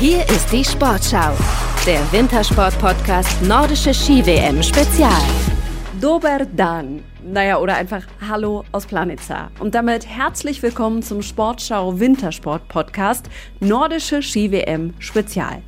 Hier ist die Sportschau, der Wintersport-Podcast Nordische Ski-WM Spezial. Dober Dan naja, oder einfach Hallo aus Planitza. Und damit herzlich willkommen zum Sportschau Wintersport Podcast Nordische Ski-WM Spezial.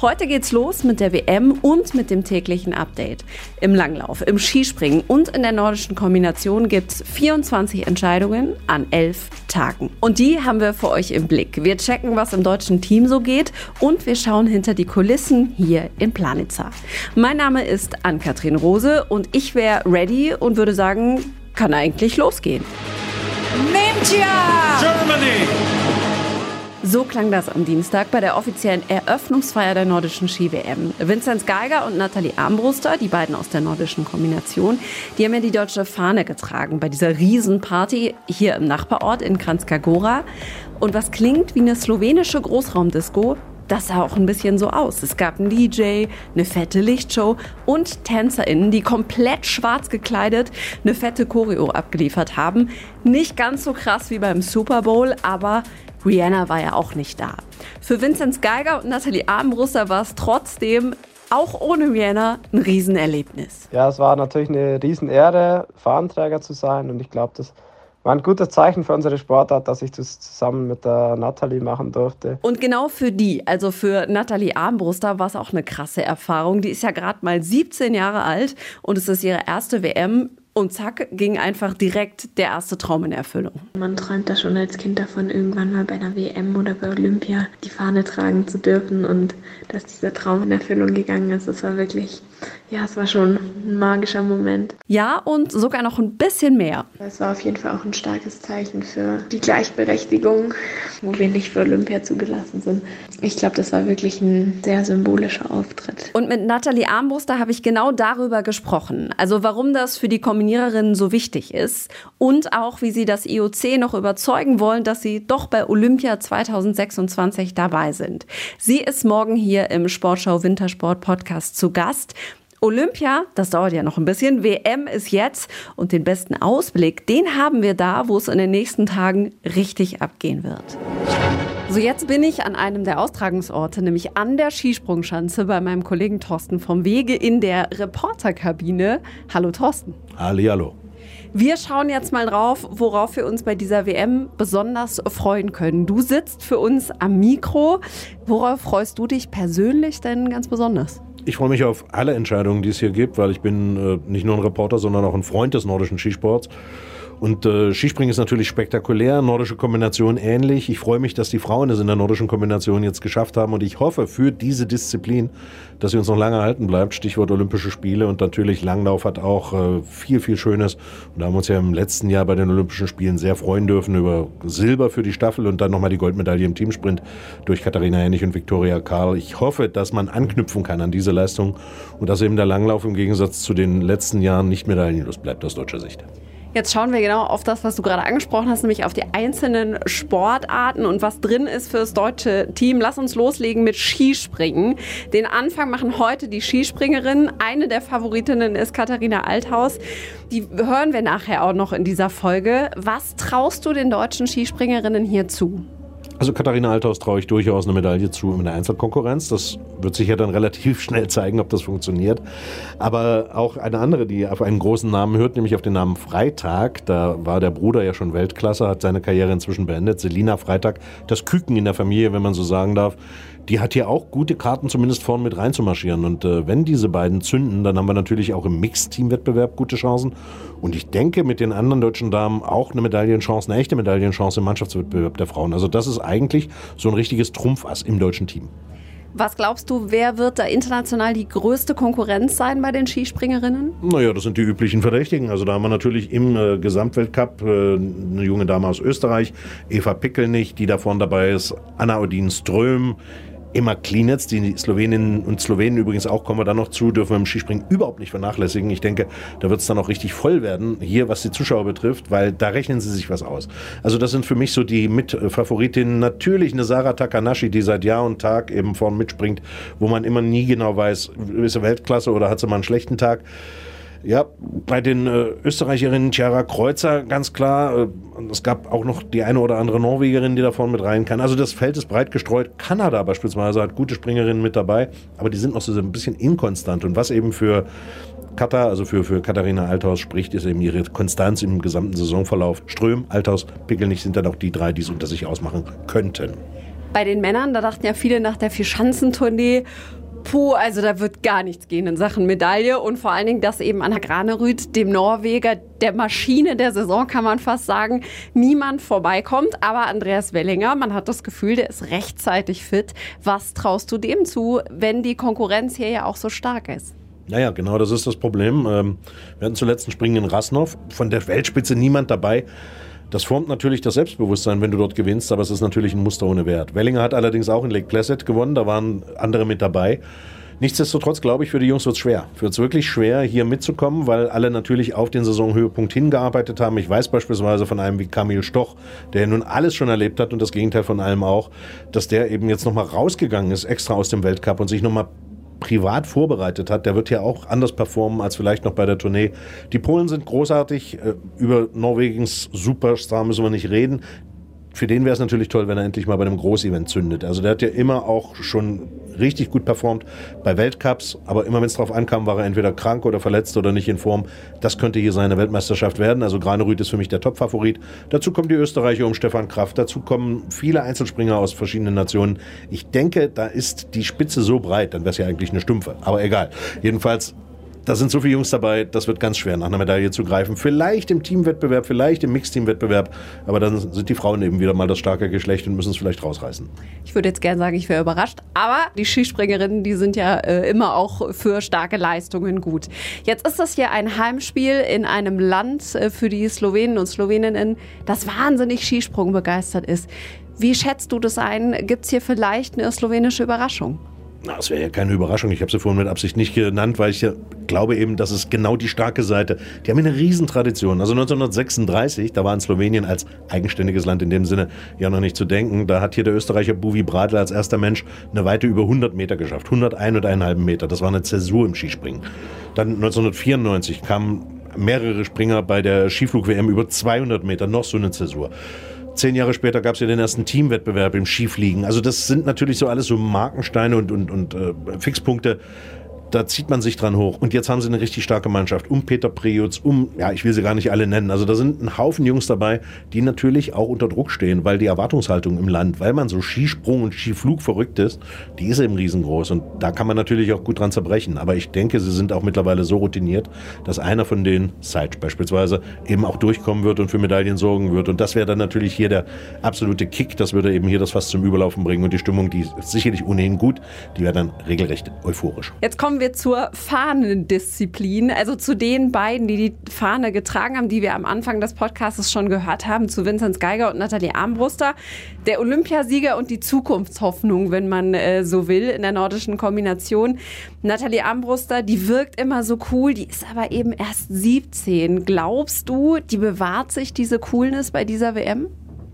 Heute geht's los mit der WM und mit dem täglichen Update. Im Langlauf, im Skispringen und in der nordischen Kombination gibt's 24 Entscheidungen an 11 Tagen. Und die haben wir für euch im Blick. Wir checken, was im deutschen Team so geht und wir schauen hinter die Kulissen hier in Planitza. Mein Name ist Ann-Kathrin Rose und ich wäre ready und würde sagen, sagen, kann eigentlich losgehen. Ninja! Germany! So klang das am Dienstag bei der offiziellen Eröffnungsfeier der nordischen Ski-WM. Vinzenz Geiger und Nathalie Armbruster, die beiden aus der nordischen Kombination, die haben ja die deutsche Fahne getragen bei dieser Riesenparty hier im Nachbarort in Kranjska Gora. Und was klingt wie eine slowenische Großraumdisco, das sah auch ein bisschen so aus. Es gab einen DJ, eine fette Lichtshow und TänzerInnen, die komplett schwarz gekleidet eine fette Choreo abgeliefert haben. Nicht ganz so krass wie beim Super Bowl, aber Rihanna war ja auch nicht da. Für Vinzenz Geiger und Nathalie Armbruster war es trotzdem auch ohne Rihanna ein Riesenerlebnis. Ja, es war natürlich eine Riesenehre, Fahnenträger zu sein und ich glaube, das war ein gutes Zeichen für unsere Sportart, dass ich das zusammen mit der Nathalie machen durfte. Und genau für die, also für Nathalie Armbruster, war es auch eine krasse Erfahrung. Die ist ja gerade mal 17 Jahre alt und es ist ihre erste WM und zack, ging einfach direkt der erste Traum in Erfüllung. Man träumt da schon als Kind davon, irgendwann mal bei einer WM oder bei Olympia die Fahne tragen zu dürfen. Und dass dieser Traum in Erfüllung gegangen ist, das war wirklich, ja, es war schon ein magischer Moment. Ja, und sogar noch ein bisschen mehr. Es war auf jeden Fall auch ein starkes Zeichen für die Gleichberechtigung, wo wir nicht für Olympia zugelassen sind. Ich glaube, das war wirklich ein sehr symbolischer Auftritt. Und mit Nathalie Armbruster habe ich genau darüber gesprochen. Also warum das für die Kombiniererinnen so wichtig ist und auch, wie sie das IOC noch überzeugen wollen, dass sie doch bei Olympia 2026 dabei sind. Sie ist morgen hier im Sportschau Wintersport Podcast zu Gast. Olympia, das dauert ja noch ein bisschen. WM ist jetzt und den besten Ausblick, den haben wir da, wo es in den nächsten Tagen richtig abgehen wird. So, jetzt bin ich an einem der Austragungsorte, nämlich an der Skisprungschanze bei meinem Kollegen Thorsten vom Wege in der Reporterkabine. Hallo Thorsten. Hallihallo. Wir schauen jetzt mal drauf, worauf wir uns bei dieser WM besonders freuen können. Du sitzt für uns am Mikro. Worauf freust du dich persönlich denn ganz besonders? Ich freue mich auf alle Entscheidungen, die es hier gibt, weil ich bin äh, nicht nur ein Reporter, sondern auch ein Freund des nordischen Skisports. Und äh, Skispringen ist natürlich spektakulär, nordische Kombination ähnlich. Ich freue mich, dass die Frauen es in der nordischen Kombination jetzt geschafft haben und ich hoffe für diese Disziplin, dass sie uns noch lange erhalten bleibt. Stichwort Olympische Spiele und natürlich Langlauf hat auch äh, viel, viel Schönes. Und da haben wir uns ja im letzten Jahr bei den Olympischen Spielen sehr freuen dürfen über Silber für die Staffel und dann nochmal die Goldmedaille im Teamsprint durch Katharina Hennig und Viktoria Karl. Ich hoffe, dass man anknüpfen kann an diese Leistung und dass eben der Langlauf im Gegensatz zu den letzten Jahren nicht medaillenlos bleibt aus deutscher Sicht. Jetzt schauen wir genau auf das, was du gerade angesprochen hast, nämlich auf die einzelnen Sportarten und was drin ist für das deutsche Team. Lass uns loslegen mit Skispringen. Den Anfang machen heute die Skispringerinnen. Eine der Favoritinnen ist Katharina Althaus. Die hören wir nachher auch noch in dieser Folge. Was traust du den deutschen Skispringerinnen hier zu? Also Katharina Althaus traue ich durchaus eine Medaille zu in der Einzelkonkurrenz. Das wird sich ja dann relativ schnell zeigen, ob das funktioniert. Aber auch eine andere, die auf einen großen Namen hört, nämlich auf den Namen Freitag. Da war der Bruder ja schon Weltklasse, hat seine Karriere inzwischen beendet. Selina Freitag, das Küken in der Familie, wenn man so sagen darf die hat hier auch gute Karten, zumindest vorn mit reinzumarschieren. Und äh, wenn diese beiden zünden, dann haben wir natürlich auch im Mixteam-Wettbewerb gute Chancen. Und ich denke, mit den anderen deutschen Damen auch eine Medaillenchance, eine echte Medaillenchance im Mannschaftswettbewerb der Frauen. Also das ist eigentlich so ein richtiges Trumpfass im deutschen Team. Was glaubst du, wer wird da international die größte Konkurrenz sein bei den Skispringerinnen? Naja, das sind die üblichen Verdächtigen. Also da haben wir natürlich im äh, Gesamtweltcup äh, eine junge Dame aus Österreich, Eva Pickelnich, die davon dabei ist, Anna Odin Ström, Emma Klinetz, die Sloweninnen und Slowenen übrigens auch, kommen wir dann noch zu, dürfen wir im Skispringen überhaupt nicht vernachlässigen. Ich denke, da wird es dann auch richtig voll werden, hier was die Zuschauer betrifft, weil da rechnen sie sich was aus. Also das sind für mich so die Mitfavoritinnen. Natürlich eine Sarah Takanashi, die seit Jahr und Tag eben vorn mitspringt, wo man immer nie genau weiß, ist sie Weltklasse oder hat sie mal einen schlechten Tag. Ja, bei den äh, Österreicherinnen Chiara Kreuzer ganz klar. Äh, es gab auch noch die eine oder andere Norwegerin, die davon mit rein kann. Also das Feld ist breit gestreut. Kanada beispielsweise hat gute Springerinnen mit dabei, aber die sind noch so ein bisschen inkonstant. Und was eben für Katar, also für, für Katharina Althaus spricht, ist eben ihre Konstanz im gesamten Saisonverlauf. Ström, Althaus, Pickelnich sind dann auch die drei, die es unter sich ausmachen könnten. Bei den Männern, da dachten ja viele nach der Vierschanzentournee, puh, also da wird gar nichts gehen in Sachen Medaille und vor allen Dingen, dass eben Anna Granerüth, dem Norweger, der Maschine der Saison, kann man fast sagen, niemand vorbeikommt. Aber Andreas Wellinger, man hat das Gefühl, der ist rechtzeitig fit. Was traust du dem zu, wenn die Konkurrenz hier ja auch so stark ist? Naja, genau, das ist das Problem. Ähm, wir hatten zuletzt einen Springen in Rasnov, von der Weltspitze niemand dabei. Das formt natürlich das Selbstbewusstsein, wenn du dort gewinnst, aber es ist natürlich ein Muster ohne Wert. Wellinger hat allerdings auch in Lake Placid gewonnen, da waren andere mit dabei. Nichtsdestotrotz glaube ich, für die Jungs wird es schwer. Wird es wirklich schwer, hier mitzukommen, weil alle natürlich auf den Saisonhöhepunkt hingearbeitet haben. Ich weiß beispielsweise von einem wie Kamil Stoch, der nun alles schon erlebt hat und das Gegenteil von allem auch, dass der eben jetzt nochmal rausgegangen ist, extra aus dem Weltcup und sich nochmal privat vorbereitet hat, der wird ja auch anders performen als vielleicht noch bei der Tournee. Die Polen sind großartig. Äh, über Norwegens Superstar müssen wir nicht reden für den wäre es natürlich toll, wenn er endlich mal bei einem Großevent zündet. Also der hat ja immer auch schon richtig gut performt bei Weltcups, aber immer wenn es darauf ankam, war er entweder krank oder verletzt oder nicht in Form. Das könnte hier seine Weltmeisterschaft werden. Also Granerüth ist für mich der Top-Favorit. Dazu kommen die Österreicher um Stefan Kraft. Dazu kommen viele Einzelspringer aus verschiedenen Nationen. Ich denke, da ist die Spitze so breit, dann wäre es ja eigentlich eine Stumpfe. Aber egal. Jedenfalls da sind so viele Jungs dabei, das wird ganz schwer, nach einer Medaille zu greifen. Vielleicht im Teamwettbewerb, vielleicht im Mixteamwettbewerb, aber dann sind die Frauen eben wieder mal das starke Geschlecht und müssen es vielleicht rausreißen. Ich würde jetzt gerne sagen, ich wäre überrascht, aber die Skispringerinnen, die sind ja äh, immer auch für starke Leistungen gut. Jetzt ist das hier ein Heimspiel in einem Land äh, für die Slowenen und Sloweninnen, das wahnsinnig Skisprung begeistert ist. Wie schätzt du das ein? Gibt es hier vielleicht eine slowenische Überraschung? Das wäre ja keine Überraschung. Ich habe sie vorhin mit Absicht nicht genannt, weil ich ja glaube eben, das ist genau die starke Seite. Die haben eine Riesentradition. Also 1936, da war in Slowenien als eigenständiges Land in dem Sinne ja noch nicht zu denken. Da hat hier der Österreicher Buvi Bradl als erster Mensch eine Weite über 100 Meter geschafft. 101 und eineinhalb Meter. Das war eine Zäsur im Skispringen. Dann 1994 kamen mehrere Springer bei der Skiflug-WM über 200 Meter. Noch so eine Zäsur. Zehn Jahre später gab es ja den ersten Teamwettbewerb im Skifliegen. Also das sind natürlich so alles so Markensteine und, und, und äh, Fixpunkte, da zieht man sich dran hoch. Und jetzt haben sie eine richtig starke Mannschaft um Peter Prejutz, um, ja, ich will sie gar nicht alle nennen. Also da sind ein Haufen Jungs dabei, die natürlich auch unter Druck stehen, weil die Erwartungshaltung im Land, weil man so Skisprung und Skiflug verrückt ist, die ist eben riesengroß. Und da kann man natürlich auch gut dran zerbrechen. Aber ich denke, sie sind auch mittlerweile so routiniert, dass einer von den, Seitsch beispielsweise, eben auch durchkommen wird und für Medaillen sorgen wird. Und das wäre dann natürlich hier der absolute Kick. Das würde eben hier das Fass zum Überlaufen bringen. Und die Stimmung, die ist sicherlich ohnehin gut, die wäre dann regelrecht euphorisch. Jetzt kommen wir wir zur Fahnendisziplin, also zu den beiden, die die Fahne getragen haben, die wir am Anfang des Podcasts schon gehört haben, zu Vinzenz Geiger und Nathalie Armbruster. Der Olympiasieger und die Zukunftshoffnung, wenn man äh, so will, in der nordischen Kombination. Nathalie Armbruster, die wirkt immer so cool, die ist aber eben erst 17. Glaubst du, die bewahrt sich diese Coolness bei dieser WM?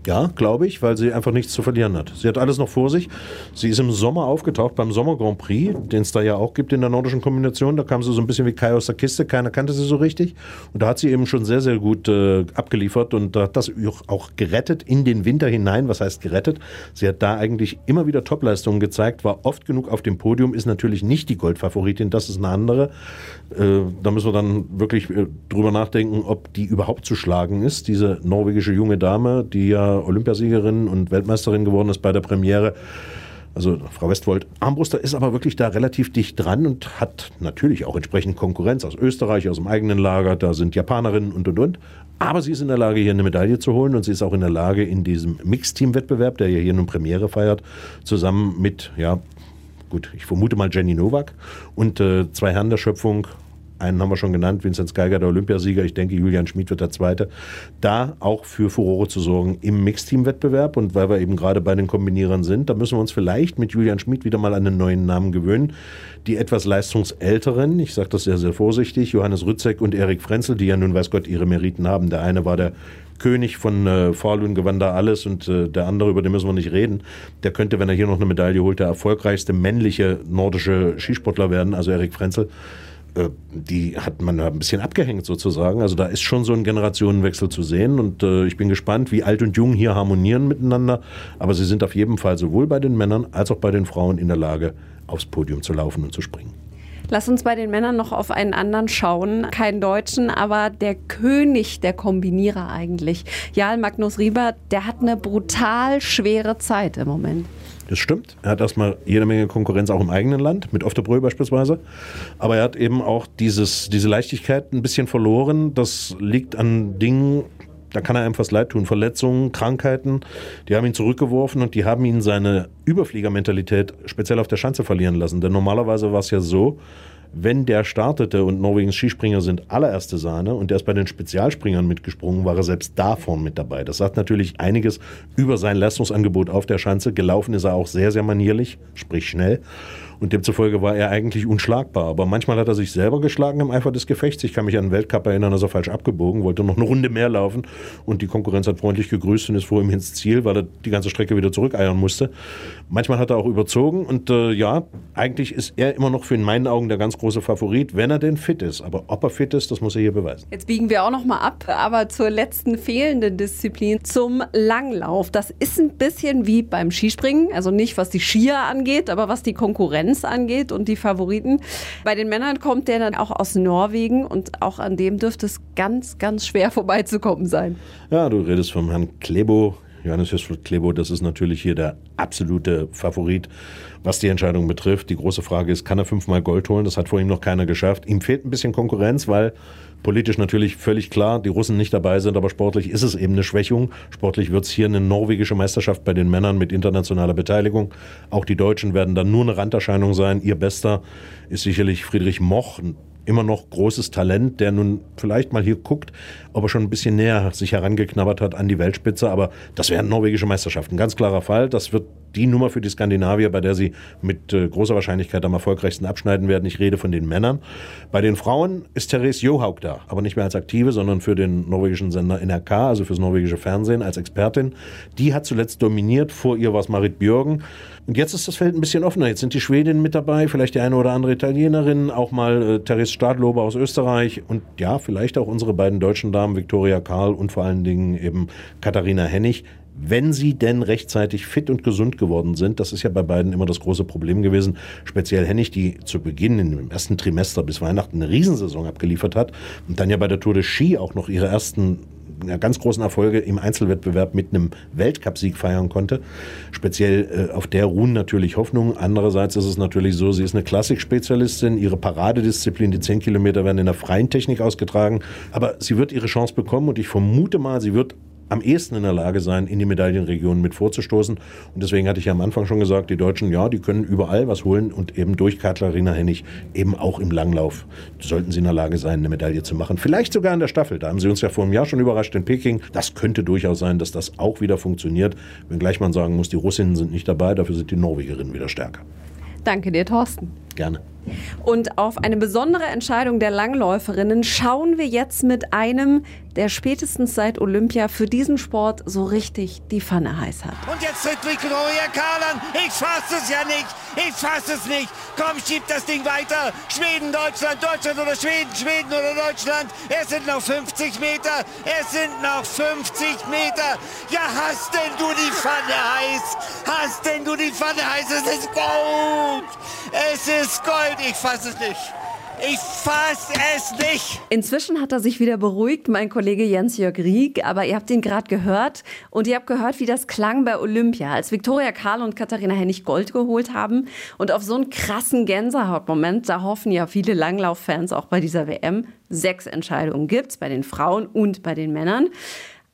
Ja, glaube ich, weil sie einfach nichts zu verlieren hat. Sie hat alles noch vor sich. Sie ist im Sommer aufgetaucht beim Sommer Grand Prix, den es da ja auch gibt in der nordischen Kombination. Da kam sie so ein bisschen wie Kai aus der Kiste, keiner kannte sie so richtig. Und da hat sie eben schon sehr, sehr gut äh, abgeliefert und hat das auch gerettet in den Winter hinein. Was heißt gerettet? Sie hat da eigentlich immer wieder Topleistungen gezeigt, war oft genug auf dem Podium, ist natürlich nicht die Goldfavoritin, das ist eine andere. Äh, da müssen wir dann wirklich äh, drüber nachdenken, ob die überhaupt zu schlagen ist, diese norwegische junge Dame, die ja Olympiasiegerin und Weltmeisterin geworden ist bei der Premiere. Also Frau Westwold, Armbruster ist aber wirklich da relativ dicht dran und hat natürlich auch entsprechend Konkurrenz aus Österreich, aus dem eigenen Lager. Da sind Japanerinnen und und und. Aber sie ist in der Lage, hier eine Medaille zu holen und sie ist auch in der Lage, in diesem Mixteam-Wettbewerb, der ja hier nun Premiere feiert, zusammen mit, ja, gut, ich vermute mal Jenny Nowak und äh, zwei Herren der Schöpfung, einen haben wir schon genannt, Vinzenz Geiger, der Olympiasieger. Ich denke, Julian Schmid wird der Zweite. Da auch für Furore zu sorgen im Mixteam-Wettbewerb. Und weil wir eben gerade bei den Kombinierern sind, da müssen wir uns vielleicht mit Julian Schmid wieder mal an einen neuen Namen gewöhnen. Die etwas leistungsälteren, ich sage das sehr, sehr vorsichtig, Johannes Rützek und Erik Frenzel, die ja nun weiß Gott ihre Meriten haben. Der eine war der König von äh, Falun gewann da alles und äh, der andere, über den müssen wir nicht reden, der könnte, wenn er hier noch eine Medaille holt, der erfolgreichste männliche nordische Skisportler werden, also Erik Frenzel. Äh, die hat man ein bisschen abgehängt sozusagen. Also da ist schon so ein Generationenwechsel zu sehen und äh, ich bin gespannt, wie alt und jung hier harmonieren miteinander. Aber sie sind auf jeden Fall sowohl bei den Männern als auch bei den Frauen in der Lage, aufs Podium zu laufen und zu springen. Lass uns bei den Männern noch auf einen anderen schauen. Keinen Deutschen, aber der König der Kombinierer eigentlich. Jarl Magnus Rieber, der hat eine brutal schwere Zeit im Moment. Das stimmt. Er hat erstmal jede Menge Konkurrenz auch im eigenen Land, mit Oftebrö beispielsweise. Aber er hat eben auch dieses, diese Leichtigkeit ein bisschen verloren. Das liegt an Dingen, da kann er einem fast leid tun. Verletzungen, Krankheiten, die haben ihn zurückgeworfen und die haben ihn seine Überfliegermentalität speziell auf der Schanze verlieren lassen. Denn normalerweise war es ja so, wenn der startete und Norwegens Skispringer sind allererste Sahne und der ist bei den Spezialspringern mitgesprungen, war er selbst davon mit dabei. Das sagt natürlich einiges über sein Leistungsangebot auf der Schanze. Gelaufen ist er auch sehr, sehr manierlich, sprich schnell. Und demzufolge war er eigentlich unschlagbar. Aber manchmal hat er sich selber geschlagen im Eifer des Gefechts. Ich kann mich an den Weltcup erinnern, dass er falsch abgebogen, wollte noch eine Runde mehr laufen. Und die Konkurrenz hat freundlich gegrüßt und ist vor ihm ins Ziel, weil er die ganze Strecke wieder zurückeiern musste. Manchmal hat er auch überzogen. Und äh, ja, eigentlich ist er immer noch für in meinen Augen der ganz große Favorit, wenn er denn fit ist. Aber ob er fit ist, das muss er hier beweisen. Jetzt biegen wir auch noch mal ab, aber zur letzten fehlenden Disziplin, zum Langlauf. Das ist ein bisschen wie beim Skispringen. Also nicht, was die Skier angeht, aber was die Konkurrenz Konkurrenz angeht und die Favoriten. Bei den Männern kommt der dann auch aus Norwegen und auch an dem dürfte es ganz, ganz schwer vorbeizukommen sein. Ja, du redest vom Herrn Klebo. Johannes Hüsfeld Klebo, das ist natürlich hier der absolute Favorit, was die Entscheidung betrifft. Die große Frage ist, kann er fünfmal Gold holen? Das hat vor ihm noch keiner geschafft. Ihm fehlt ein bisschen Konkurrenz, weil Politisch natürlich völlig klar, die Russen nicht dabei sind, aber sportlich ist es eben eine Schwächung. Sportlich wird es hier eine norwegische Meisterschaft bei den Männern mit internationaler Beteiligung. Auch die Deutschen werden dann nur eine Randerscheinung sein. Ihr Bester ist sicherlich Friedrich Moch, immer noch großes Talent, der nun vielleicht mal hier guckt, ob er schon ein bisschen näher sich herangeknabbert hat an die Weltspitze. Aber das wären norwegische Meisterschaften. Ganz klarer Fall. Das wird die Nummer für die Skandinavier, bei der sie mit äh, großer Wahrscheinlichkeit am erfolgreichsten abschneiden werden. Ich rede von den Männern. Bei den Frauen ist Therese Johaug da, aber nicht mehr als Aktive, sondern für den norwegischen Sender NRK, also fürs norwegische Fernsehen als Expertin. Die hat zuletzt dominiert. Vor ihr war es Marit Björgen. Und jetzt ist das Feld ein bisschen offener. Jetzt sind die Schwedinnen mit dabei, vielleicht die eine oder andere Italienerin, auch mal äh, Therese Stadlober aus Österreich und ja, vielleicht auch unsere beiden deutschen Damen, Viktoria Karl und vor allen Dingen eben Katharina Hennig wenn sie denn rechtzeitig fit und gesund geworden sind. Das ist ja bei beiden immer das große Problem gewesen. Speziell Hennig, die zu Beginn im ersten Trimester bis Weihnachten eine Riesensaison abgeliefert hat und dann ja bei der Tour de Ski auch noch ihre ersten ja, ganz großen Erfolge im Einzelwettbewerb mit einem Weltcupsieg feiern konnte. Speziell äh, auf der ruhen natürlich Hoffnungen. Andererseits ist es natürlich so, sie ist eine Klassikspezialistin. Ihre Paradedisziplin, die 10 Kilometer, werden in der freien Technik ausgetragen. Aber sie wird ihre Chance bekommen und ich vermute mal, sie wird am ehesten in der Lage sein, in die Medaillenregion mit vorzustoßen. Und deswegen hatte ich ja am Anfang schon gesagt, die Deutschen, ja, die können überall was holen und eben durch Katharina Hennig eben auch im Langlauf sollten sie in der Lage sein, eine Medaille zu machen. Vielleicht sogar in der Staffel. Da haben sie uns ja vor einem Jahr schon überrascht in Peking. Das könnte durchaus sein, dass das auch wieder funktioniert. Wenngleich man sagen muss, die Russinnen sind nicht dabei, dafür sind die Norwegerinnen wieder stärker. Danke dir, Thorsten. Gerne. Und auf eine besondere Entscheidung der Langläuferinnen schauen wir jetzt mit einem, der spätestens seit Olympia für diesen Sport so richtig die Pfanne heiß hat. Und jetzt tritt Victoria Karl an. Ich fasse es ja nicht. Ich fasse es nicht. Komm, schieb das Ding weiter. Schweden, Deutschland, Deutschland oder Schweden, Schweden oder Deutschland. Es sind noch 50 Meter. Es sind noch 50 Meter. Ja, hast denn du die Pfanne heiß? Hast denn du die Pfanne heiß? Es ist Gold. Es ist Gold. Ich fasse es nicht. Ich fasse es nicht. Inzwischen hat er sich wieder beruhigt, mein Kollege Jens-Jörg Rieck. Aber ihr habt ihn gerade gehört. Und ihr habt gehört, wie das klang bei Olympia, als Viktoria Karl und Katharina Hennig Gold geholt haben. Und auf so einen krassen Gänsehautmoment, da hoffen ja viele Langlauffans auch bei dieser WM. Sechs Entscheidungen gibt's bei den Frauen und bei den Männern.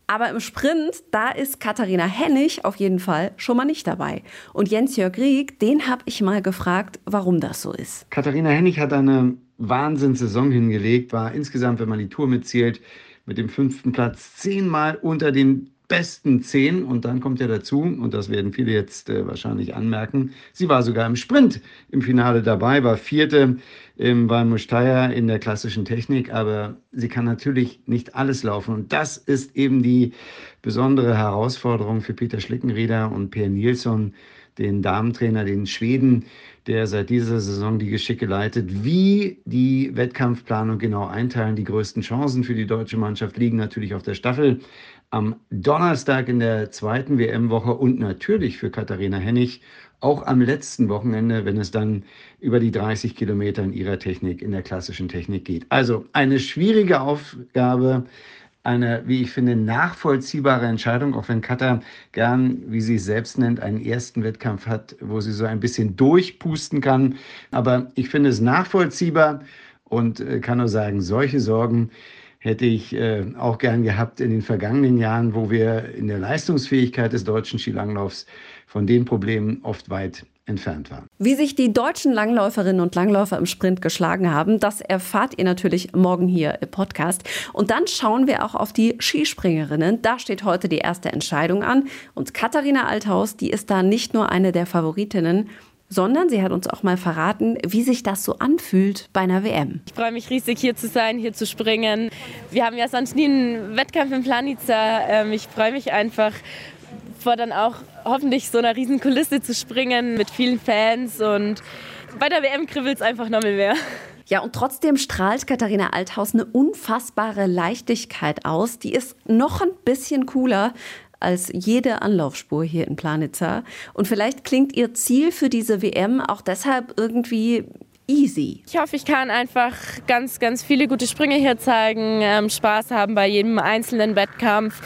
Aber im Sprint, da ist Katharina Hennig auf jeden Fall schon mal nicht dabei. Und Jens-Jörg Rieck, den habe ich mal gefragt, warum das so ist. Katharina Hennig hat eine Wahnsinnssaison hingelegt, war insgesamt, wenn man die Tour mitzählt, mit dem fünften Platz zehnmal unter den besten zehn. Und dann kommt ja dazu, und das werden viele jetzt äh, wahrscheinlich anmerken, sie war sogar im Sprint im Finale dabei, war vierte ähm, bei Mustaya in der klassischen Technik, aber sie kann natürlich nicht alles laufen. Und das ist eben die besondere Herausforderung für Peter Schlickenrieder und Per Nilsson, den Damentrainer, den Schweden, der seit dieser Saison die Geschicke leitet. Wie die Wettkampfplanung genau einteilen, die größten Chancen für die deutsche Mannschaft liegen natürlich auf der Staffel am Donnerstag in der zweiten WM-Woche und natürlich für Katharina Hennig auch am letzten Wochenende, wenn es dann über die 30 Kilometer in ihrer Technik, in der klassischen Technik geht. Also eine schwierige Aufgabe, eine, wie ich finde, nachvollziehbare Entscheidung, auch wenn Katar gern, wie sie es selbst nennt, einen ersten Wettkampf hat, wo sie so ein bisschen durchpusten kann. Aber ich finde es nachvollziehbar und äh, kann nur sagen, solche Sorgen hätte ich äh, auch gern gehabt in den vergangenen Jahren, wo wir in der Leistungsfähigkeit des deutschen Skilanglaufs von den Problemen oft weit entfernt waren. Wie sich die deutschen Langläuferinnen und Langläufer im Sprint geschlagen haben, das erfahrt ihr natürlich morgen hier im Podcast. Und dann schauen wir auch auf die Skispringerinnen. Da steht heute die erste Entscheidung an. Und Katharina Althaus, die ist da nicht nur eine der Favoritinnen, sondern sie hat uns auch mal verraten, wie sich das so anfühlt bei einer WM. Ich freue mich riesig, hier zu sein, hier zu springen. Wir haben ja sonst nie einen Wettkampf in Planica. Ähm, ich freue mich einfach, vor dann auch hoffentlich so einer riesen Kulisse zu springen mit vielen Fans und bei der WM kribbelt es einfach noch mehr. Ja, und trotzdem strahlt Katharina Althaus eine unfassbare Leichtigkeit aus. Die ist noch ein bisschen cooler als jede Anlaufspur hier in Planitza. Und vielleicht klingt ihr Ziel für diese WM auch deshalb irgendwie easy. Ich hoffe, ich kann einfach ganz, ganz viele gute Sprünge hier zeigen, ähm, Spaß haben bei jedem einzelnen Wettkampf.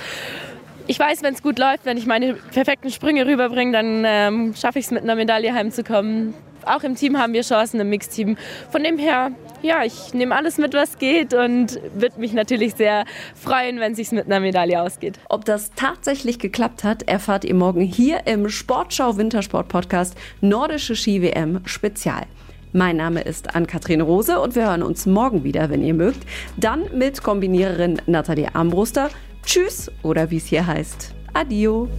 Ich weiß, wenn es gut läuft, wenn ich meine perfekten Sprünge rüberbringe, dann ähm, schaffe ich es mit einer Medaille heimzukommen. Auch im Team haben wir Chancen, im Mixteam. Von dem her, ja, ich nehme alles mit, was geht und würde mich natürlich sehr freuen, wenn es sich mit einer Medaille ausgeht. Ob das tatsächlich geklappt hat, erfahrt ihr morgen hier im Sportschau Wintersport Podcast Nordische Ski WM Spezial. Mein Name ist Ann-Kathrin Rose und wir hören uns morgen wieder, wenn ihr mögt. Dann mit Kombiniererin Nathalie Armbruster. Tschüss oder wie es hier heißt. Adio.